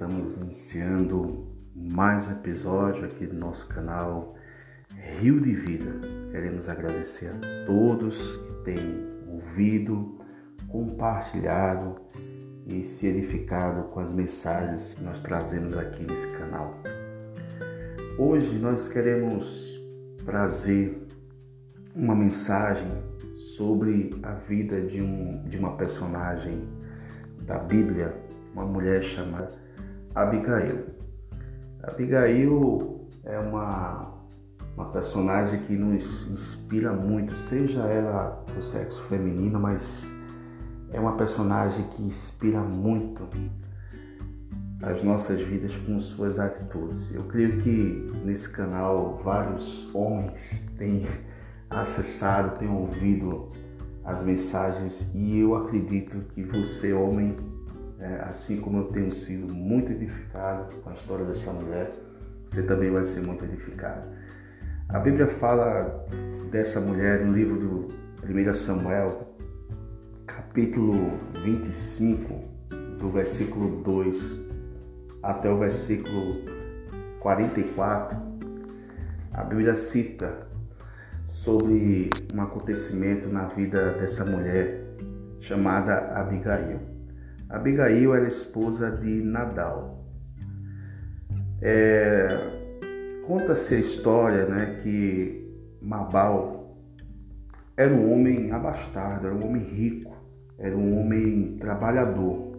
estamos iniciando mais um episódio aqui do nosso canal Rio de Vida. Queremos agradecer a todos que têm ouvido, compartilhado e se edificado com as mensagens que nós trazemos aqui nesse canal. Hoje nós queremos trazer uma mensagem sobre a vida de, um, de uma personagem da Bíblia, uma mulher chamada Abigail. Abigail é uma, uma personagem que nos inspira muito, seja ela do sexo feminino, mas é uma personagem que inspira muito as nossas vidas com suas atitudes. Eu creio que nesse canal vários homens têm acessado, têm ouvido as mensagens e eu acredito que você, homem, é, assim como eu tenho sido muito edificado com a história dessa mulher, você também vai ser muito edificado. A Bíblia fala dessa mulher no livro do 1 Samuel, capítulo 25, do versículo 2 até o versículo 44. A Bíblia cita sobre um acontecimento na vida dessa mulher chamada Abigail. Abigail era esposa de Nadal. É, Conta-se a história né, que Mabal era um homem abastado, era um homem rico, era um homem trabalhador.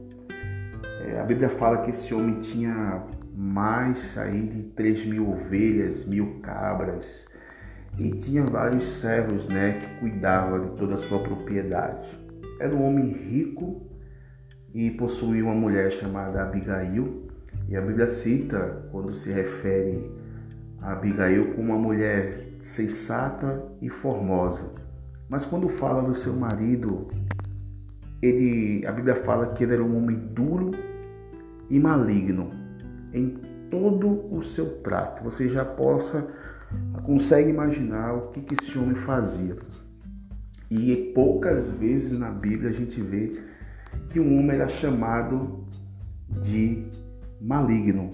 É, a Bíblia fala que esse homem tinha mais aí de 3 mil ovelhas, mil cabras, e tinha vários servos né, que cuidavam de toda a sua propriedade. Era um homem rico e possuía uma mulher chamada Abigail. E a Bíblia cita, quando se refere a Abigail, como uma mulher sensata e formosa. Mas quando fala do seu marido, ele, a Bíblia fala que ele era um homem duro e maligno em todo o seu trato. Você já possa consegue imaginar o que, que esse homem fazia. E poucas vezes na Bíblia a gente vê que um homem era chamado de maligno.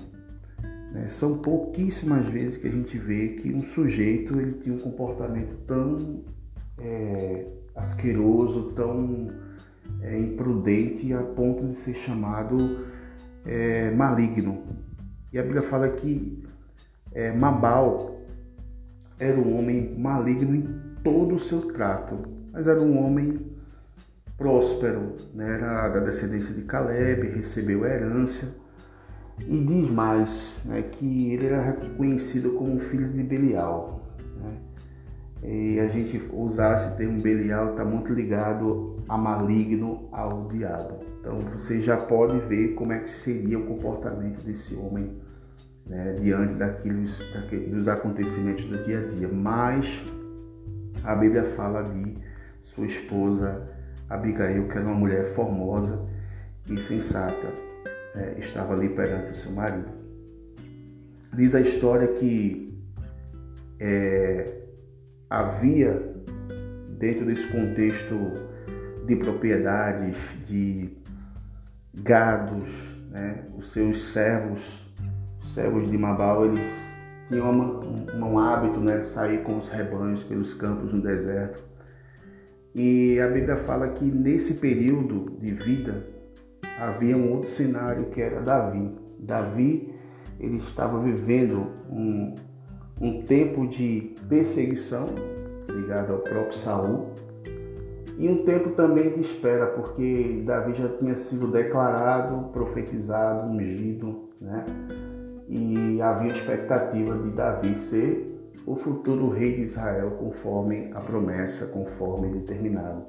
Né? São pouquíssimas vezes que a gente vê que um sujeito ele tinha um comportamento tão é, asqueroso, tão é, imprudente a ponto de ser chamado é, maligno. E a Bíblia fala que é, Mabal era um homem maligno em todo o seu trato, mas era um homem próspero, né? era da descendência de Caleb, recebeu herança. E diz mais né, que ele era reconhecido como filho de Belial. Né? E a gente usar esse termo Belial está muito ligado a maligno, ao diabo. Então você já pode ver como é que seria o comportamento desse homem né, diante daqueles, daqueles, dos acontecimentos do dia a dia. Mas a Bíblia fala de sua esposa Abigail, que era uma mulher formosa e sensata, né, estava ali perante o seu marido. Diz a história que é, havia, dentro desse contexto de propriedades, de gados, né, os seus servos servos de Mabal, eles tinham uma, um, um hábito né, de sair com os rebanhos pelos campos no deserto. E a Bíblia fala que nesse período de vida havia um outro cenário que era Davi. Davi ele estava vivendo um, um tempo de perseguição ligado ao próprio Saul e um tempo também de espera, porque Davi já tinha sido declarado, profetizado, ungido, né? e havia expectativa de Davi ser o futuro rei de Israel conforme a promessa, conforme determinado.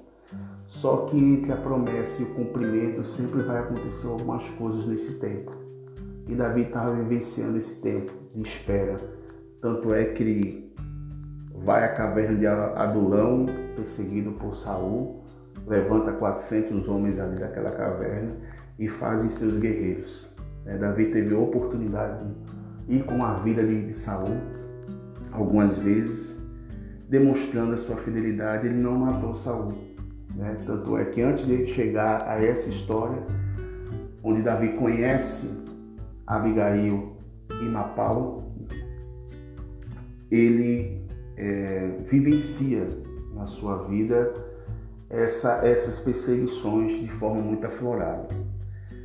Só que entre a promessa e o cumprimento sempre vai acontecer algumas coisas nesse tempo. E Davi estava vivenciando esse tempo de espera. Tanto é que ele vai à caverna de Adulão, perseguido por Saul, levanta 400 homens ali daquela caverna e fazem seus guerreiros. É, Davi teve a oportunidade de ir com a vida de Saul algumas vezes, demonstrando a sua fidelidade, ele não matou Saul. Né? Tanto é que antes de chegar a essa história, onde Davi conhece Abigail e Mapau, ele é, vivencia na sua vida essa, essas perseguições de forma muito aflorada.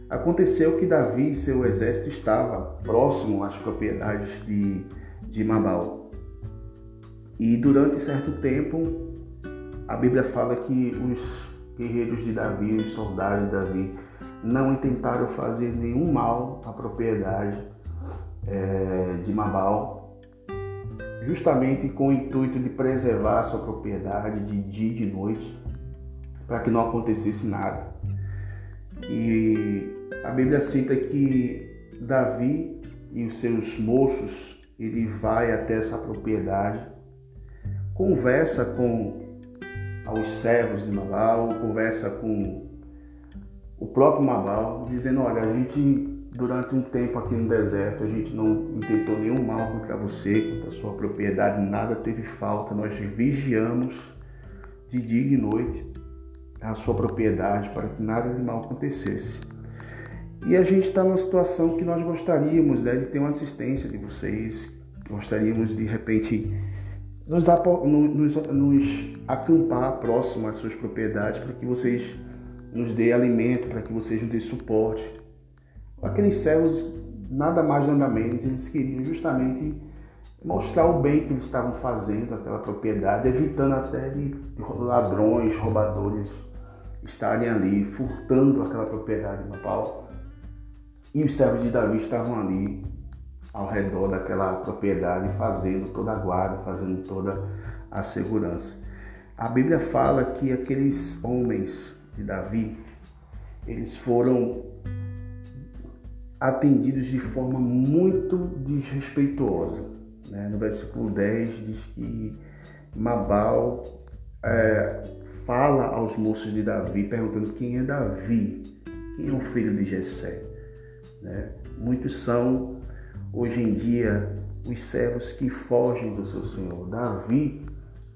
Aconteceu que Davi e seu exército estava próximo às propriedades de, de Mabal. E durante certo tempo, a Bíblia fala que os guerreiros de Davi, os soldados de Davi, não tentaram fazer nenhum mal à propriedade é, de Mabal, justamente com o intuito de preservar a sua propriedade de dia e de noite, para que não acontecesse nada. E a Bíblia cita que Davi e os seus moços, ele vai até essa propriedade, conversa com aos servos de Mabal, conversa com o próprio Mabal, dizendo, olha, a gente durante um tempo aqui no deserto, a gente não intentou nenhum mal contra você, contra a sua propriedade, nada teve falta, nós vigiamos de dia e de noite a sua propriedade para que nada de mal acontecesse. E a gente está numa situação que nós gostaríamos né, de ter uma assistência de vocês, gostaríamos de repente nos, nos, nos acampar próximo às suas propriedades para que vocês nos dê alimento, para que vocês nos dê suporte. Aqueles céus, nada mais nada menos, eles queriam justamente mostrar o bem que eles estavam fazendo aquela propriedade, evitando até de ladrões, roubadores estarem ali furtando aquela propriedade pau. E os servos de Davi estavam ali ao redor daquela propriedade, fazendo toda a guarda, fazendo toda a segurança. A Bíblia fala que aqueles homens de Davi, eles foram atendidos de forma muito desrespeituosa. Né? No versículo 10 diz que Mabal é, fala aos moços de Davi, perguntando quem é Davi, quem é o filho de Jessé. Né? Muitos são hoje em dia os servos que fogem do seu senhor. Davi,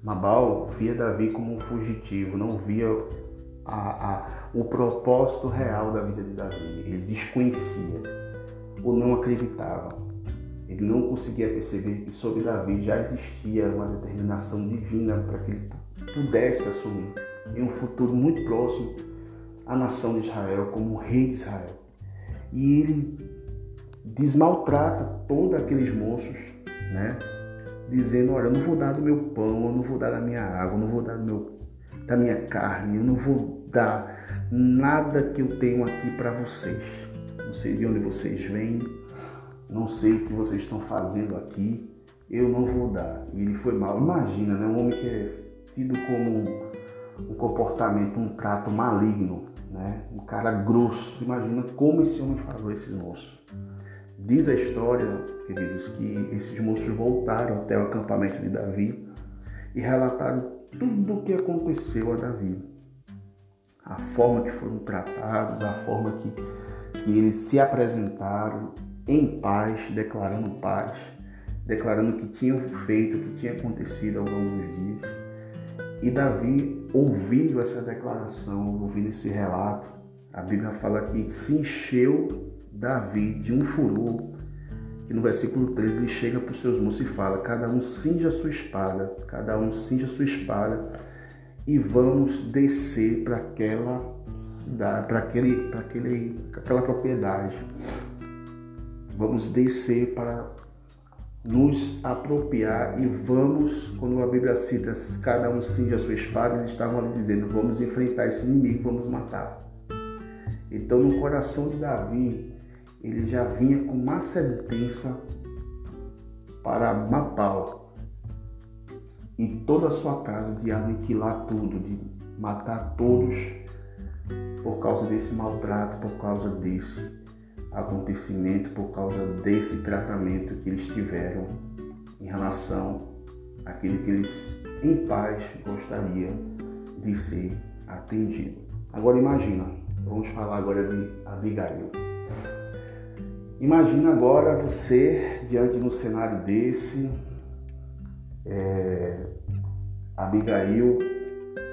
Mabal, via Davi como um fugitivo, não via a, a, o propósito real da vida de Davi. Ele desconhecia ou não acreditava. Ele não conseguia perceber que sobre Davi já existia uma determinação divina para que ele pudesse assumir em um futuro muito próximo a nação de Israel como rei de Israel. E ele desmaltrata todos aqueles monstros, né? Dizendo, olha, eu não vou dar do meu pão, eu não vou dar da minha água, eu não vou dar do meu, da minha carne, eu não vou dar nada que eu tenho aqui para vocês. Não sei de onde vocês vêm, não sei o que vocês estão fazendo aqui, eu não vou dar. E ele foi mal. Imagina, né? Um homem que é tido como um, um comportamento, um trato maligno, né? Um cara grosso. Imagina como esse homem falou esse moço. Diz a história, queridos, que esses moços voltaram até o acampamento de Davi e relataram tudo o que aconteceu a Davi. A forma que foram tratados, a forma que, que eles se apresentaram em paz, declarando paz, declarando o que tinham feito, o que tinha acontecido ao longo dos dias. E Davi, ouvindo essa declaração, ouvindo esse relato, a Bíblia fala que se encheu Davi de um furor, que no versículo 13 ele chega para os seus moços e fala: Cada um cinja a sua espada, cada um cinja a sua espada, e vamos descer para aquela cidade, para aquele, para aquele, aquela propriedade. Vamos descer para nos apropriar e vamos, quando a Bíblia cita cada um cinja a sua espada, eles estavam ali dizendo: vamos enfrentar esse inimigo, vamos matar. Então, no coração de Davi, ele já vinha com uma sentença para Mapau e toda a sua casa de aniquilar tudo, de matar todos por causa desse maltrato, por causa desse acontecimento, por causa desse tratamento que eles tiveram em relação àquilo que eles em paz gostariam de ser atendido. Agora imagina, vamos falar agora de Abigail. Imagina agora você diante de um cenário desse, é, Abigail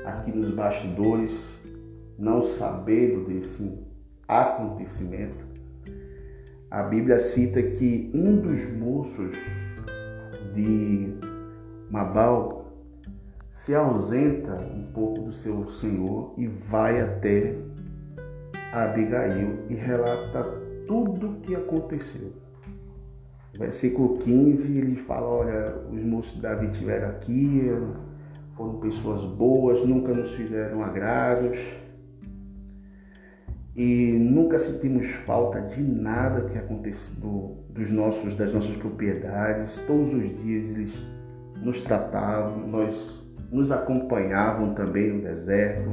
aqui nos bastidores, não sabendo desse acontecimento. a Bíblia cita que um dos moços de Mabal se ausenta um pouco do seu senhor e vai até Abigail e relata tudo o que aconteceu. Versículo 15, ele fala: Olha, os moços de Davi estiveram aqui, foram pessoas boas, nunca nos fizeram agrados e nunca sentimos falta de nada que acontece do, dos nossos, das nossas propriedades. Todos os dias eles nos tratavam, nós nos acompanhavam também no deserto.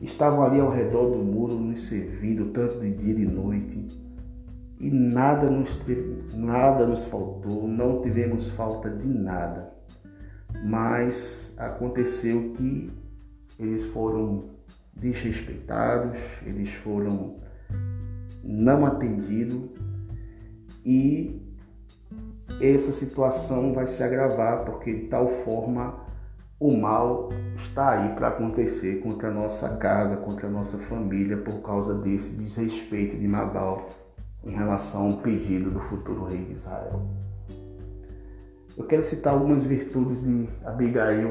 Estavam ali ao redor do muro nos servindo tanto de dia e de noite. E nada nos, nada nos faltou, não tivemos falta de nada. Mas aconteceu que eles foram desrespeitados, eles foram não atendidos e essa situação vai se agravar porque de tal forma o mal está aí para acontecer contra a nossa casa, contra a nossa família por causa desse desrespeito de Nabal em relação ao pedido do futuro rei de Israel. Eu quero citar algumas virtudes de Abigail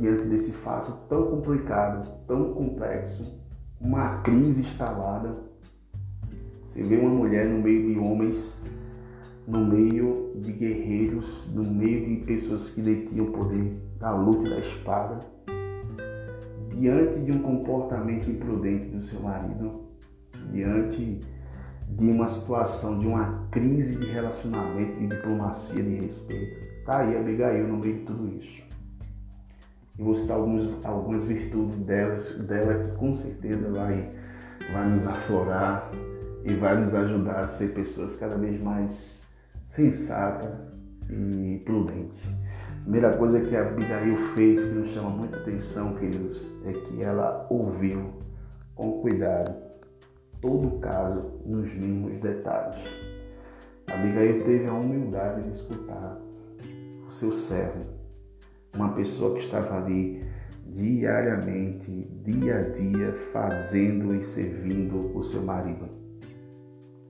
diante desse fato tão complicado, tão complexo, uma crise instalada. Você vê uma mulher no meio de homens, no meio de guerreiros, no meio de pessoas que detinham poder da luta e da espada, diante de um comportamento imprudente do seu marido, diante de uma situação, de uma crise de relacionamento, de diplomacia, de respeito. Está aí Abigail no meio de tudo isso e vou citar alguns, algumas virtudes delas, dela que com certeza vai, vai nos aflorar e vai nos ajudar a ser pessoas cada vez mais sensatas e prudentes. Primeira coisa que a Abigail fez que nos chama muita atenção, queridos, é que ela ouviu com cuidado todo o caso nos mínimos detalhes. A Abigail teve a humildade de escutar o seu servo uma pessoa que estava ali diariamente, dia a dia, fazendo e servindo o seu marido.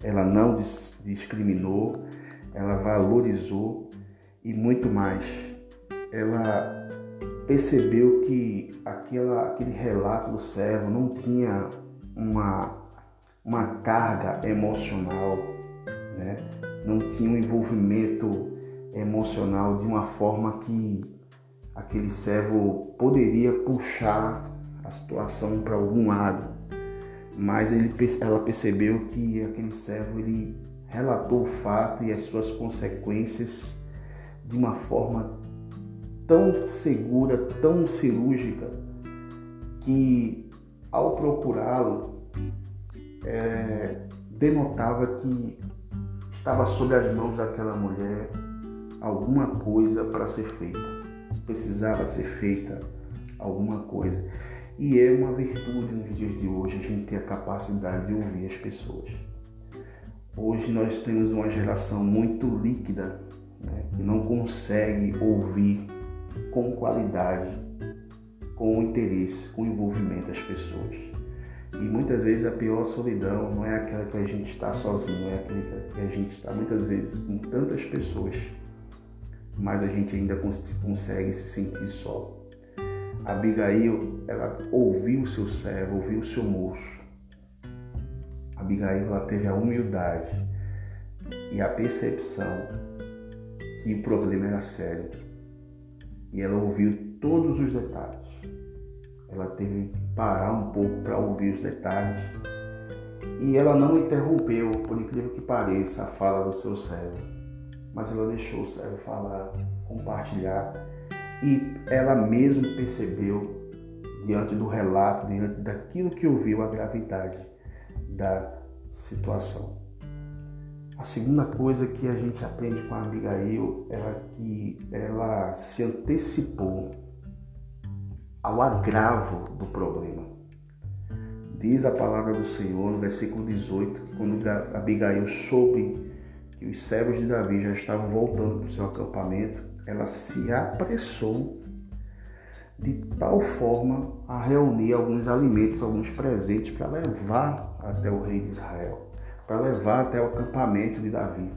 Ela não discriminou, ela valorizou e muito mais. Ela percebeu que aquela, aquele relato do servo não tinha uma, uma carga emocional, né? não tinha um envolvimento emocional de uma forma que aquele servo poderia puxar a situação para algum lado, mas ele, ela percebeu que aquele servo ele relatou o fato e as suas consequências de uma forma tão segura, tão cirúrgica, que ao procurá-lo é, denotava que estava sob as mãos daquela mulher alguma coisa para ser feita precisava ser feita alguma coisa. E é uma virtude nos dias de hoje a gente ter a capacidade de ouvir as pessoas. Hoje nós temos uma geração muito líquida, né, que não consegue ouvir com qualidade, com interesse, com envolvimento as pessoas. E muitas vezes a pior solidão não é aquela que a gente está sozinho, é aquela que a gente está muitas vezes com tantas pessoas mas a gente ainda consegue se sentir só. Abigail, ela ouviu o seu servo, ouviu o seu moço. Abigail, ela teve a humildade e a percepção que o problema era sério. E ela ouviu todos os detalhes. Ela teve que parar um pouco para ouvir os detalhes. E ela não interrompeu, por incrível que pareça, a fala do seu servo mas ela deixou o servo falar, compartilhar e ela mesma percebeu diante do relato, diante daquilo que ouviu a gravidade da situação. A segunda coisa que a gente aprende com a Abigail é que ela se antecipou ao agravo do problema. Diz a palavra do Senhor no versículo 18 que quando Abigail soube que os servos de Davi já estavam voltando para o seu acampamento, ela se apressou de tal forma a reunir alguns alimentos, alguns presentes para levar até o rei de Israel. Para levar até o acampamento de Davi.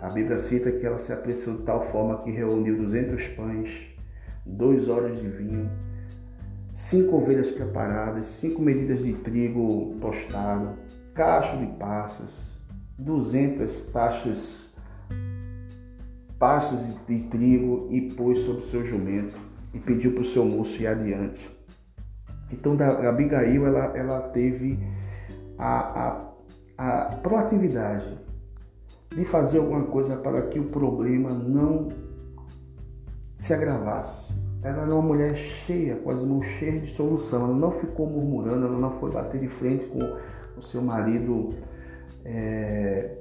A Bíblia cita que ela se apressou de tal forma que reuniu 200 pães, dois olhos de vinho, cinco ovelhas preparadas, cinco medidas de trigo tostado, cacho de passas, 200 taxas pastas de trigo e pôs sobre o seu jumento e pediu para o seu moço ir adiante. Então a Abigail ela, ela teve a, a, a proatividade de fazer alguma coisa para que o problema não se agravasse. Ela era uma mulher cheia, com as mãos cheias de solução. Ela não ficou murmurando, ela não foi bater de frente com o seu marido é,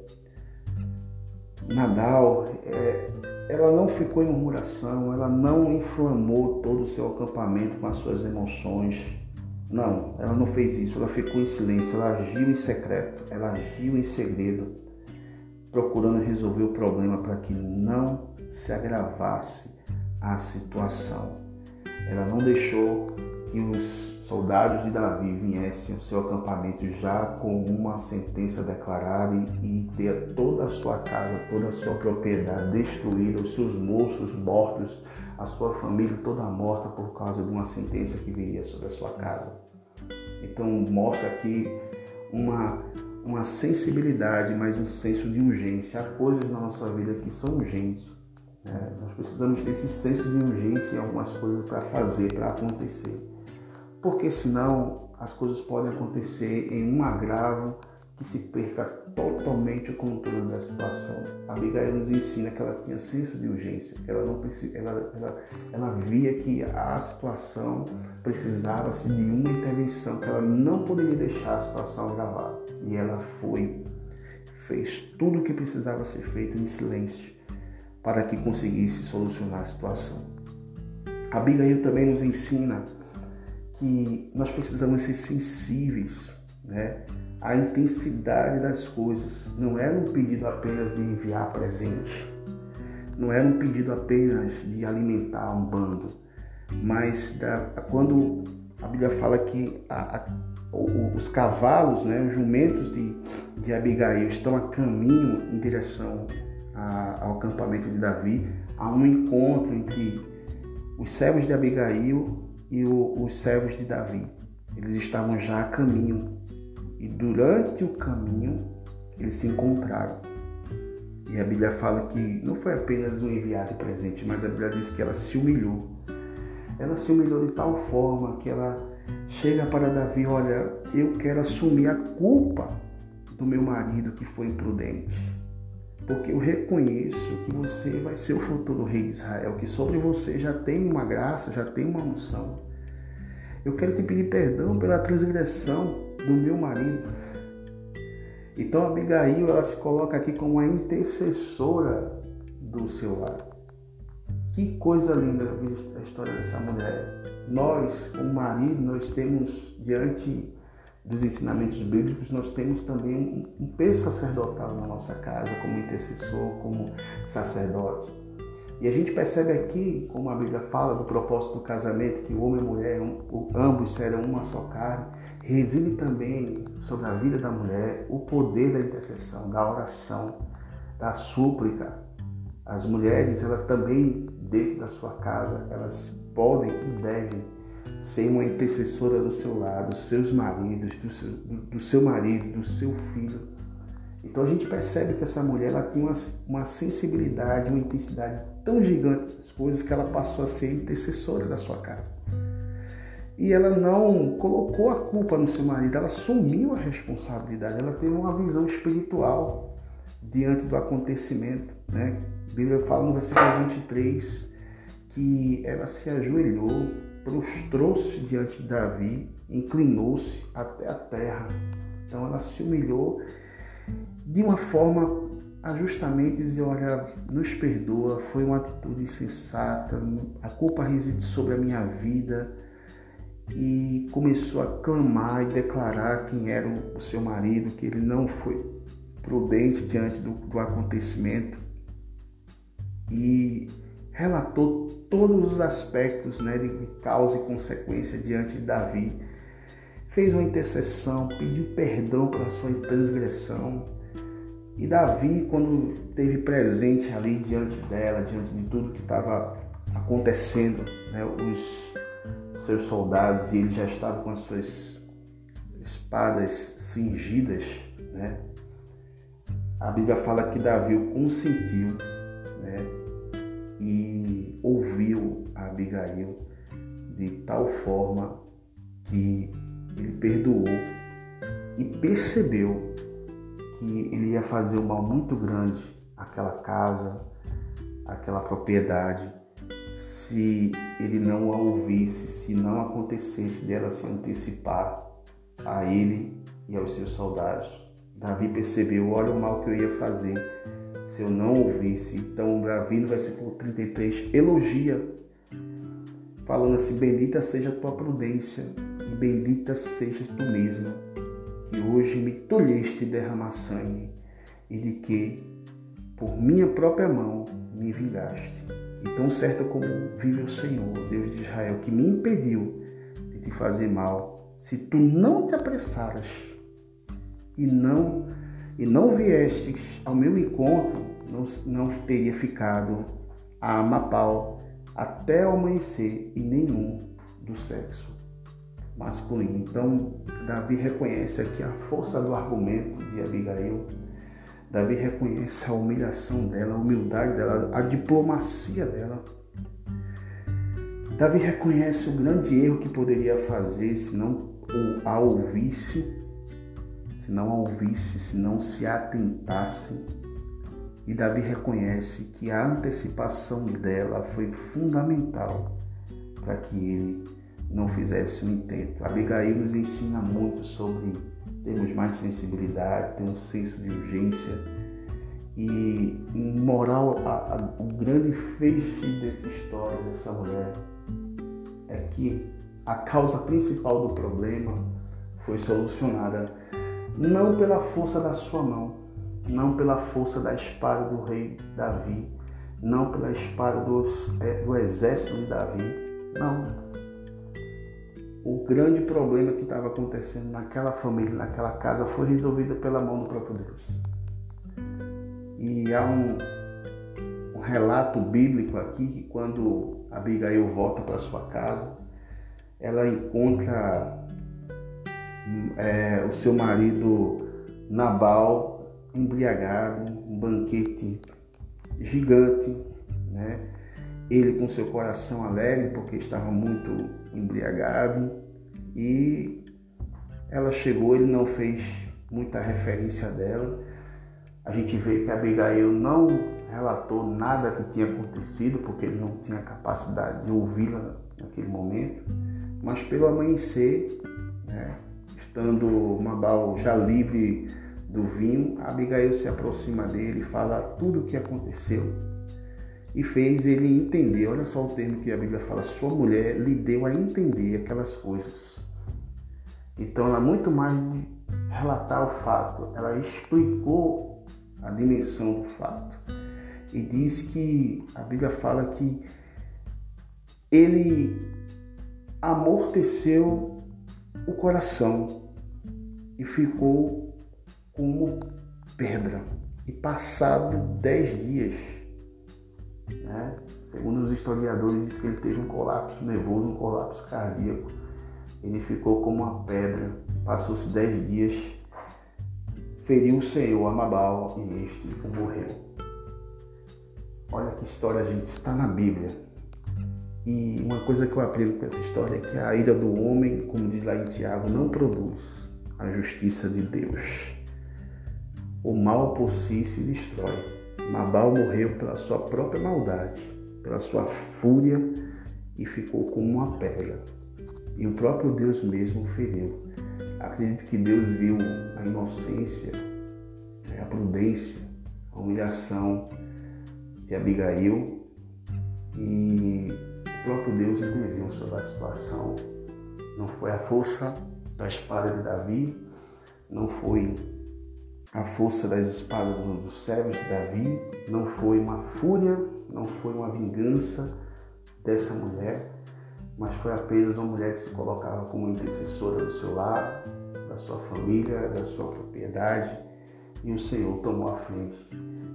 Nadal. É, ela não ficou em murmuração, ela não inflamou todo o seu acampamento com as suas emoções. Não, ela não fez isso, ela ficou em silêncio, ela agiu em secreto, ela agiu em segredo, procurando resolver o problema para que não se agravasse a situação. Ela não deixou que os soldados de Davi viessem ao seu acampamento já com uma sentença declarada e, ter toda a sua casa, toda a sua propriedade destruída, os seus moços mortos, a sua família toda morta por causa de uma sentença que viria sobre a sua casa. Então mostra aqui uma, uma sensibilidade, mas um senso de urgência. Há coisas na nossa vida que são urgentes. Né? Nós precisamos ter esse senso de urgência em algumas coisas para fazer, para acontecer porque senão as coisas podem acontecer em um agravo que se perca totalmente o controle da situação. A Abigail nos ensina que ela tinha senso de urgência, ela não ela, ela, ela via que a situação precisava-se de uma intervenção, que ela não poderia deixar a situação agravar. E ela foi, fez tudo o que precisava ser feito em silêncio para que conseguisse solucionar a situação. A Abigail também nos ensina que nós precisamos ser sensíveis né, à intensidade das coisas. Não era um pedido apenas de enviar presente, não era um pedido apenas de alimentar um bando, mas da, quando a Bíblia fala que a, a, os cavalos, né, os jumentos de, de Abigail estão a caminho em direção a, ao acampamento de Davi, há um encontro entre os servos de Abigail e o, os servos de Davi. Eles estavam já a caminho e durante o caminho eles se encontraram. E a Bíblia fala que não foi apenas um enviado presente, mas a Bíblia diz que ela se humilhou. Ela se humilhou de tal forma que ela chega para Davi: Olha, eu quero assumir a culpa do meu marido que foi imprudente porque eu reconheço que você vai ser o futuro rei de Israel, que sobre você já tem uma graça, já tem uma unção. Eu quero te pedir perdão pela transgressão do meu marido. Então Abigail ela se coloca aqui como a intercessora do seu lar. Que coisa linda a história dessa mulher. Nós, como marido, nós temos diante dos ensinamentos bíblicos, nós temos também um, peso sacerdotal na nossa casa, como intercessor, como sacerdote. E a gente percebe aqui, como a Bíblia fala do propósito do casamento, que o homem e a mulher, um, ambos serão uma só carne, reside também sobre a vida da mulher o poder da intercessão, da oração, da súplica. As mulheres, elas também, dentro da sua casa, elas podem e devem ser uma intercessora do seu lado, dos seus maridos, do seu, do, do seu marido, do seu filho. Então a gente percebe que essa mulher ela tinha uma, uma sensibilidade, uma intensidade tão gigante das coisas que ela passou a ser intercessora da sua casa. E ela não colocou a culpa no seu marido, ela assumiu a responsabilidade, ela teve uma visão espiritual diante do acontecimento. Né? A Bíblia fala no versículo 23 que ela se ajoelhou prostrou-se diante de Davi, inclinou-se até a terra. Então ela se humilhou de uma forma a justamente dizer, olha, nos perdoa, foi uma atitude insensata, a culpa reside sobre a minha vida. E começou a clamar e declarar quem era o seu marido, que ele não foi prudente diante do, do acontecimento. E relatou todos os aspectos né, de causa e consequência diante de Davi. Fez uma intercessão, pediu perdão pela sua transgressão E Davi, quando teve presente ali diante dela, diante de tudo que estava acontecendo, né, os seus soldados, e ele já estava com as suas espadas cingidas, né? A Bíblia fala que Davi consentiu, né? E ouviu a Abigail de tal forma que ele perdoou e percebeu que ele ia fazer um mal muito grande àquela casa, àquela propriedade, se ele não a ouvisse, se não acontecesse dela se antecipar a ele e aos seus soldados. Davi percebeu, olha o mal que eu ia fazer se eu não ouvisse. Então Davi no versículo 33 elogia, falando assim, bendita seja a tua prudência e bendita seja tu mesmo, que hoje me tolheste derramar sangue e de que por minha própria mão me vingaste. E tão certo como vive o Senhor, Deus de Israel, que me impediu de te fazer mal, se tu não te apressaras e não e não viestes ao meu encontro, não, não teria ficado a Amapau até o amanhecer e nenhum do sexo masculino. Então, Davi reconhece aqui a força do argumento de Abigail. Davi reconhece a humilhação dela, a humildade dela, a diplomacia dela. Davi reconhece o grande erro que poderia fazer se não a ouvisse, se não a ouvisse, se não se atentasse. E Davi reconhece que a antecipação dela foi fundamental para que ele não fizesse um intento. Abigail nos ensina muito sobre termos mais sensibilidade, ter um senso de urgência e moral, a, a, o grande feixe dessa história dessa mulher é que a causa principal do problema foi solucionada não pela força da sua mão, não pela força da espada do rei Davi, não pela espada dos, é, do exército de Davi, não, o grande problema que estava acontecendo naquela família, naquela casa, foi resolvido pela mão do próprio Deus. E há um, um relato bíblico aqui que quando Abigail volta para sua casa, ela encontra é, o seu marido Nabal embriagado, um banquete gigante, né? ele com seu coração alegre porque estava muito embriagado e ela chegou, ele não fez muita referência dela. A gente vê que Abigail não relatou nada que tinha acontecido porque ele não tinha capacidade de ouvi-la naquele momento, mas pelo amanhecer, né, estando Mabal já livre do vinho, Abigail se aproxima dele e fala tudo o que aconteceu e fez ele entender. Olha só o termo que a Bíblia fala: sua mulher lhe deu a entender aquelas coisas. Então, ela muito mais de relatar o fato, ela explicou a dimensão do fato e diz que a Bíblia fala que ele amorteceu o coração e ficou como pedra. E passado dez dias, né? Segundo os historiadores, diz que ele teve um colapso nervoso, um colapso cardíaco. Ele ficou como uma pedra, passou-se dez dias, feriu o Senhor Amabal e este morreu. Olha que história, gente, está na Bíblia. E uma coisa que eu aprendo com essa história é que a ira do homem, como diz lá em Tiago, não produz a justiça de Deus. O mal por si se destrói, Nabal morreu pela sua própria maldade, pela sua fúria e ficou como uma pedra. E o próprio Deus mesmo o feriu. Acredito que Deus viu a inocência, a prudência, a humilhação de Abigail e o próprio Deus interviu sobre a situação. Não foi a força da espada de Davi, não foi a força das espadas dos servos de Davi, não foi uma fúria, não foi uma vingança dessa mulher, mas foi apenas uma mulher que se colocava como intercessora do seu lar, da sua família, da sua propriedade e o Senhor tomou a frente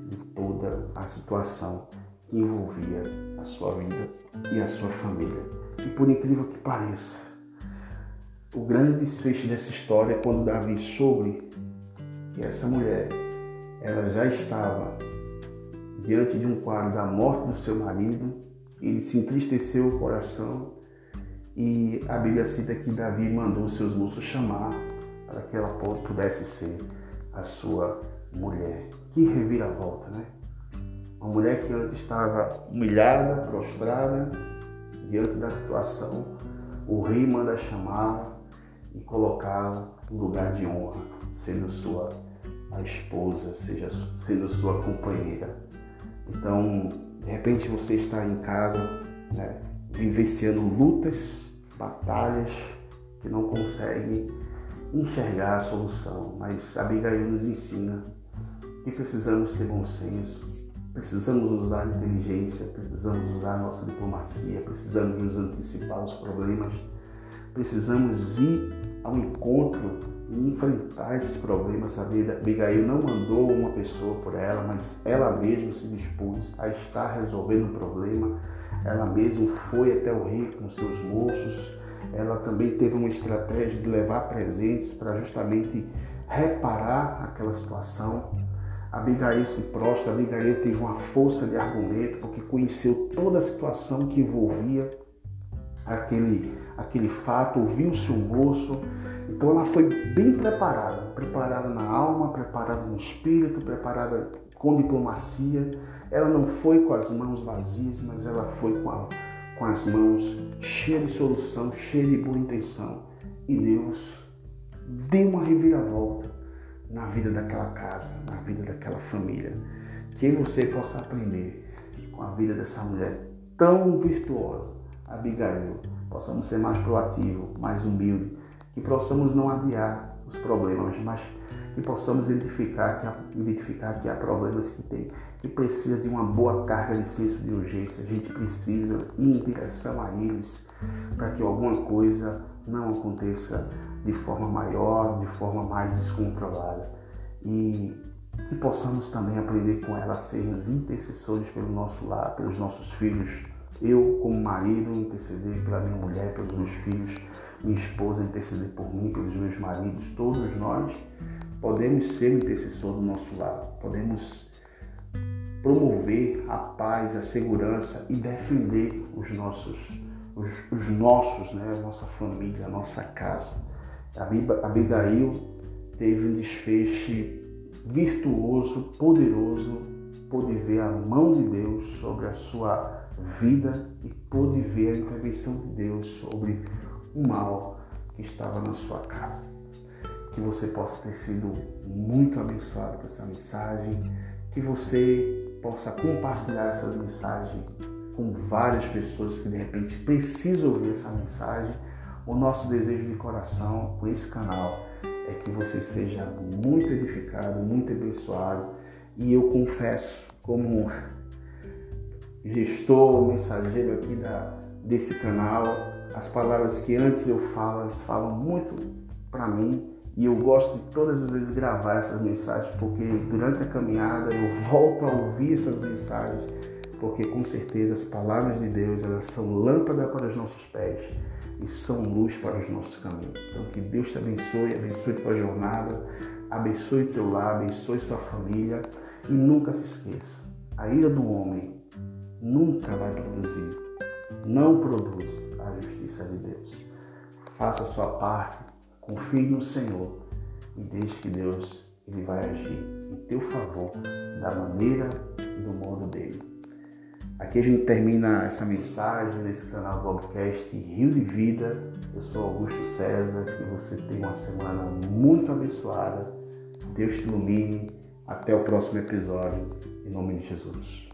de toda a situação que envolvia a sua vida e a sua família. E por incrível que pareça, o grande desfecho dessa história é quando Davi soube que essa mulher ela já estava diante de um quadro da morte do seu marido, ele se entristeceu o coração e a Bíblia cita que Davi mandou seus moços chamar para que ela pudesse ser a sua mulher. Que reviravolta, né? Uma mulher que antes estava humilhada, prostrada, diante da situação, o rei manda chamá-la e colocá-la em lugar de honra, sendo sua esposa, seja sendo sua companheira. Então, de repente você está em casa, né, vivenciando lutas, batalhas que não consegue enxergar a solução, mas a Abigail nos ensina que precisamos ter bom senso, precisamos usar inteligência, precisamos usar nossa diplomacia, precisamos nos antecipar aos problemas, precisamos ir ao encontro e enfrentar esses problemas. A Abigail não mandou uma pessoa por ela, mas ela mesma se dispôs a estar resolvendo o problema. Ela mesma foi até o rei com seus moços. Ela também teve uma estratégia de levar presentes para justamente reparar aquela situação. Abigail se prostra, Abigail teve uma força de argumento, porque conheceu toda a situação que envolvia aquele, aquele fato, ouviu-se o moço. Então ela foi bem preparada, preparada na alma, preparada no espírito, preparada com diplomacia. Ela não foi com as mãos vazias, mas ela foi com, a, com as mãos cheias de solução, cheias de boa intenção. E Deus deu uma reviravolta na vida daquela casa, na vida daquela família. Que você possa aprender com a vida dessa mulher tão virtuosa Abigail, possamos ser mais proativos, mais humildes, que possamos não adiar os problemas, mas que possamos identificar que há, identificar que há problemas que tem, que precisa de uma boa carga de senso de urgência. A gente precisa ir em direção a eles para que alguma coisa não aconteça de forma maior, de forma mais descontrolada. E que possamos também aprender com ela a sermos intercessores pelo nosso lar, pelos nossos filhos, eu, como marido, interceder pela minha mulher, pelos meus filhos, minha esposa interceder por mim, pelos meus maridos, todos nós podemos ser intercessor do nosso lado, podemos promover a paz, a segurança e defender os nossos, os, os nossos, né, a nossa família, a nossa casa. A Abigail teve um desfecho virtuoso, poderoso, pôde ver a mão de Deus sobre a sua vida e pôde ver a intervenção de Deus sobre o mal que estava na sua casa. Que você possa ter sido muito abençoado com essa mensagem, que você possa compartilhar essa mensagem com várias pessoas que de repente precisam ouvir essa mensagem. O nosso desejo de coração com esse canal é que você seja muito edificado, muito abençoado. E eu confesso, como gestor, mensageiro aqui da, desse canal. As palavras que antes eu falo, elas falam muito para mim e eu gosto de todas as vezes gravar essas mensagens porque durante a caminhada eu volto a ouvir essas mensagens porque com certeza as palavras de Deus elas são lâmpada para os nossos pés e são luz para os nossos caminhos. Então que Deus te abençoe, abençoe tua jornada, abençoe teu lar, abençoe sua família e nunca se esqueça, a ira do homem nunca vai produzir, não produz a justiça de Deus. Faça a sua parte, confie no Senhor e deixe que Deus ele vai agir em teu favor da maneira e do modo dele. Aqui a gente termina essa mensagem nesse canal do podcast Rio de Vida. Eu sou Augusto César, que você tenha uma semana muito abençoada. Deus te ilumine. Até o próximo episódio, em nome de Jesus.